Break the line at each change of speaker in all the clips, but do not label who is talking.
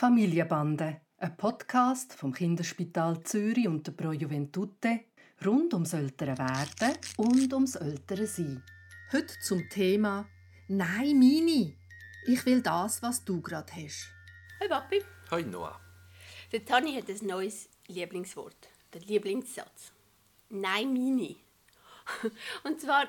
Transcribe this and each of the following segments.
Familienbande, ein Podcast vom Kinderspital Zürich und der Pro Juventute rund ums ältere Werden und ums ältere Sein. Heute zum Thema «Nein, Mini, ich will das, was du gerade hast».
Hi Papi.
Hi Noah.
Der Tani hat ein neues Lieblingswort, der Lieblingssatz. «Nein, Mini». Und zwar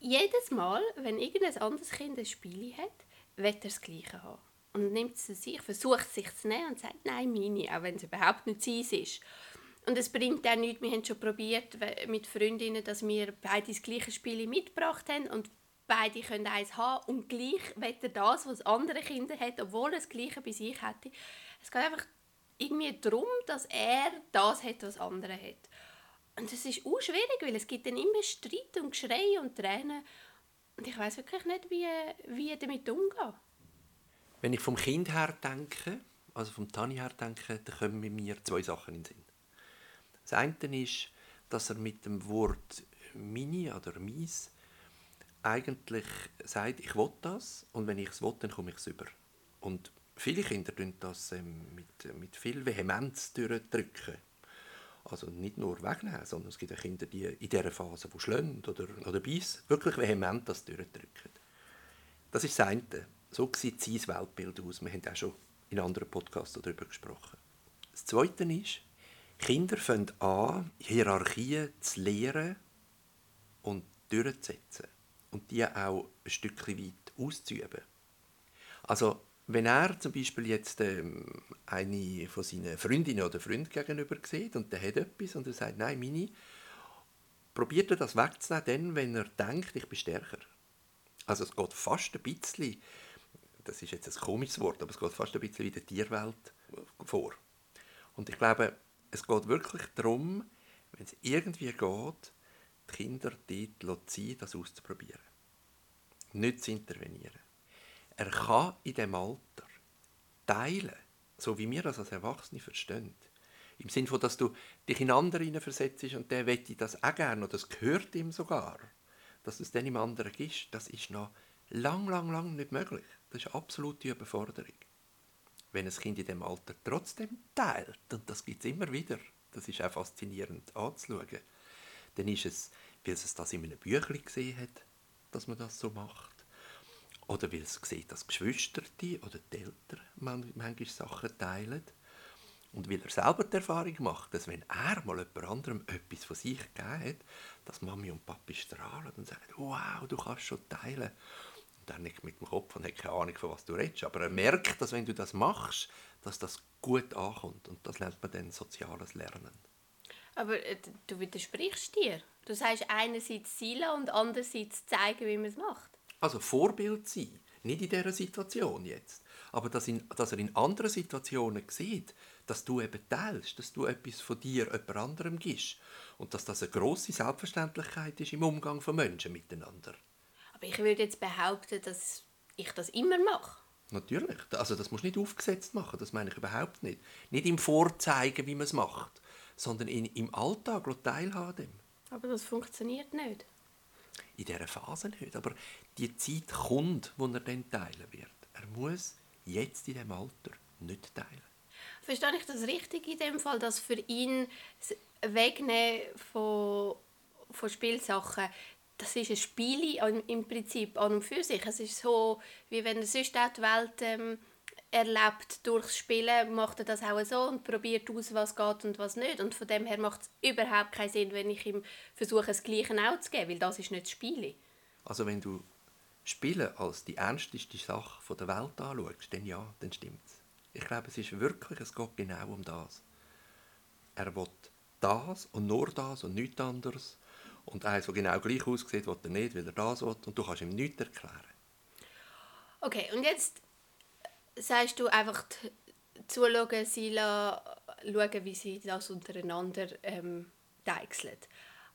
jedes Mal, wenn irgendein anderes Kind ein Spiel hat, wird er das Gleiche haben und nimmt es sich, versucht es sich zu nehmen und sagt, nein, meine, auch wenn es überhaupt nicht sein ist. Und es bringt auch nichts, wir haben schon probiert mit Freundinnen, dass wir beide das gleiche Spiel mitgebracht haben und beide können eins haben und gleich will das, was andere Kinder hat, obwohl er das Gleiche bei sich hätte. Es geht einfach irgendwie darum, dass er das hat, was andere hat. Und das ist auch schwierig, weil es gibt dann immer Streit und Geschrei und Tränen. Und ich weiß wirklich nicht, wie, wie damit umgehen.
Wenn ich vom Kind her denke, also vom Tani her denke, dann kommen mir zwei Sachen in den Sinn. Das eine ist, dass er mit dem Wort «mini» oder «mies» eigentlich sagt, ich will das und wenn ich es will, dann komme ich es über. Und viele Kinder tun das ähm, mit, mit viel Vehemenz durchdrücken. Also nicht nur wegnehmen, sondern es gibt auch Kinder, die in dieser Phase, die schlönt oder, oder beißen, wirklich vehement das durchdrücken. Das ist das eine. So sieht sein Weltbild aus. Wir haben auch schon in anderen Podcasts darüber gesprochen. Das Zweite ist, Kinder fangen an, Hierarchien zu lehren und durchzusetzen. Und die auch ein Stückchen weit auszuüben. Also, wenn er zum Beispiel jetzt ähm, eine von seinen Freundinnen oder Freunden gegenüber sieht und der hat etwas und er sagt, nein, meine, probiert er das wegzunehmen, wenn er denkt, ich bin stärker. Also es geht fast ein bisschen das ist jetzt ein komisches Wort, aber es geht fast ein bisschen wie der Tierwelt vor. Und ich glaube, es geht wirklich darum, wenn es irgendwie geht, die Kinder dort ziehen, das auszuprobieren. Nicht zu intervenieren. Er kann in dem Alter teilen, so wie wir das als Erwachsene verstehen. Im Sinne von, dass du dich in andere versetzt und der möchte das auch gerne, oder das gehört ihm sogar. Dass du es dann im anderen gibst, das ist noch lang, lang, lang nicht möglich. Das ist eine absolute Überforderung. Wenn ein Kind in dem Alter trotzdem teilt, und das gibt es immer wieder, das ist auch faszinierend anzuschauen, dann ist es, weil es das in einem Büchlein gesehen hat, dass man das so macht. Oder weil es sieht, dass Geschwister oder die Eltern manchmal Sachen teilen. Und weil er selber die Erfahrung macht, dass wenn er mal jemand anderem etwas von sich gegeben hat, dass Mami und Papi strahlen und sagen, wow, du kannst schon teilen. Er nickt mit dem Kopf und hat keine Ahnung, von was du redest. Aber er merkt, dass wenn du das machst, dass das gut ankommt. Und das nennt man dann soziales Lernen.
Aber äh, du widersprichst dir. Du sagst einerseits zielen und andererseits zeigen, wie man es macht.
Also Vorbild sein. Nicht in dieser Situation jetzt. Aber dass, in, dass er in anderen Situationen sieht, dass du eben teilst, dass du etwas von dir jemand anderem gibst. Und dass das eine grosse Selbstverständlichkeit ist im Umgang von Menschen miteinander.
Aber ich würde jetzt behaupten, dass ich das immer mache.
Natürlich. Also das musst du nicht aufgesetzt machen, das meine ich überhaupt nicht. Nicht im Vorzeigen, wie man es macht, sondern in, im Alltag teilhaben.
Aber das funktioniert nicht.
In dieser Phase nicht. Aber die Zeit kommt, wo er dann teilen wird. Er muss jetzt in diesem Alter nicht teilen.
Verstehe ich das richtig in dem Fall, dass für ihn das Wegnehmen von, von Spielsachen das ist ein Spiel im Prinzip an und für sich. Es ist so, wie wenn er sonst auch die Welt ähm, erlebt durchs Spielen, macht er das auch so und probiert aus, was geht und was nicht. Und von dem her macht es überhaupt keinen Sinn, wenn ich ihm versuche, das Gleiche auch zu geben, weil das ist nicht das Spiel.
Also wenn du Spielen als die ernsteste Sache der Welt anschaust, dann ja, dann stimmt es. Ich glaube, es ist wirklich, es geht genau um das. Er will das und nur das und nichts anderes und eins, das genau gleich aussieht, will er nicht, weil er das will. Und du kannst ihm nichts erklären.
Okay, und jetzt sagst du einfach zuschauen, sie schauen, wie sie das untereinander ähm, deichseln.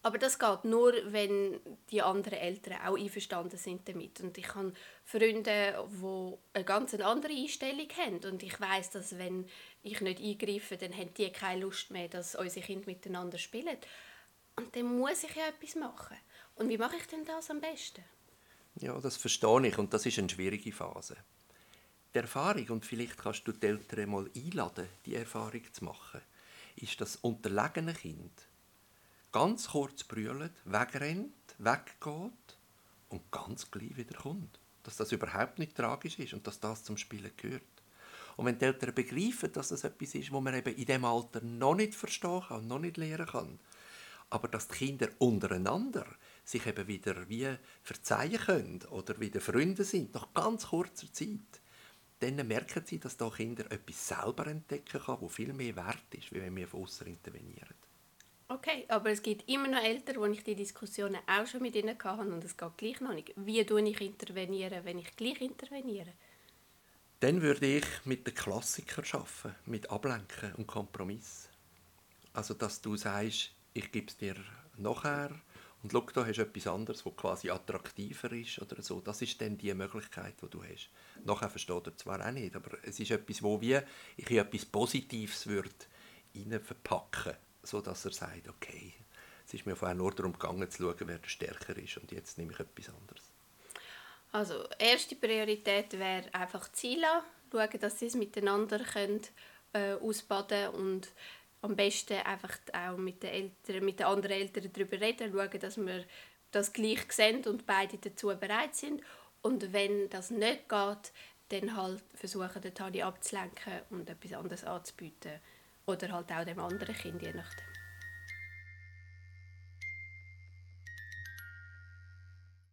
Aber das geht nur, wenn die anderen Eltern auch einverstanden sind damit. Und ich habe Freunde, die eine ganz andere Einstellung haben. Und ich weiß, dass wenn ich nicht eingreife, dann haben die keine Lust mehr, dass unsere Kinder miteinander spielen. Und dann muss ich ja etwas machen. Und wie mache ich denn das am besten?
Ja, das verstehe ich und das ist eine schwierige Phase. die Erfahrung, und vielleicht kannst du die Eltern mal einladen, die Erfahrung zu machen, ist das unterlegene Kind ganz kurz brüllt, wegrennt, weggeht und ganz gleich wieder kommt. Dass das überhaupt nicht tragisch ist und dass das zum Spielen gehört. Und wenn die Eltern begreifen, dass das etwas ist, was man eben in dem Alter noch nicht verstehen kann, noch nicht lernen kann, aber dass die Kinder untereinander sich eben wieder wie verzeihen können oder wieder Freunde sind, nach ganz kurzer Zeit, dann merken sie, dass da Kinder etwas selber entdecken können, wo viel mehr wert ist, wie wenn wir von außen intervenieren.
Okay, aber es gibt immer noch Eltern, wo ich die Diskussionen auch schon mit ihnen hatte und es geht gleich noch nicht. Wie tue ich intervenieren, wenn ich gleich interveniere?
Dann würde ich mit den Klassikern arbeiten, mit Ablenken und Kompromiss. Also, dass du sagst, ich gebe es dir nachher und schau, da hast du etwas anderes, das quasi attraktiver ist oder so. Das ist dann die Möglichkeit, die du hast. Nachher versteht er zwar auch nicht, aber es ist etwas, wo wir, ich etwas Positives würde verpacken so dass er sagt, okay, es ist mir vorher nur darum gegangen, zu schauen, wer stärker ist und jetzt nehme ich etwas anderes.
Also erste Priorität wäre einfach Ziele, schauen, dass sie es miteinander können, äh, ausbaden und am besten einfach auch mit den, Eltern, mit den anderen Eltern darüber reden, schauen, dass wir das gleich sehen und beide dazu bereit sind. Und wenn das nicht geht, dann halt versuchen, den Tani abzulenken und etwas anderes anzubieten. Oder halt auch dem anderen Kind, je nachdem.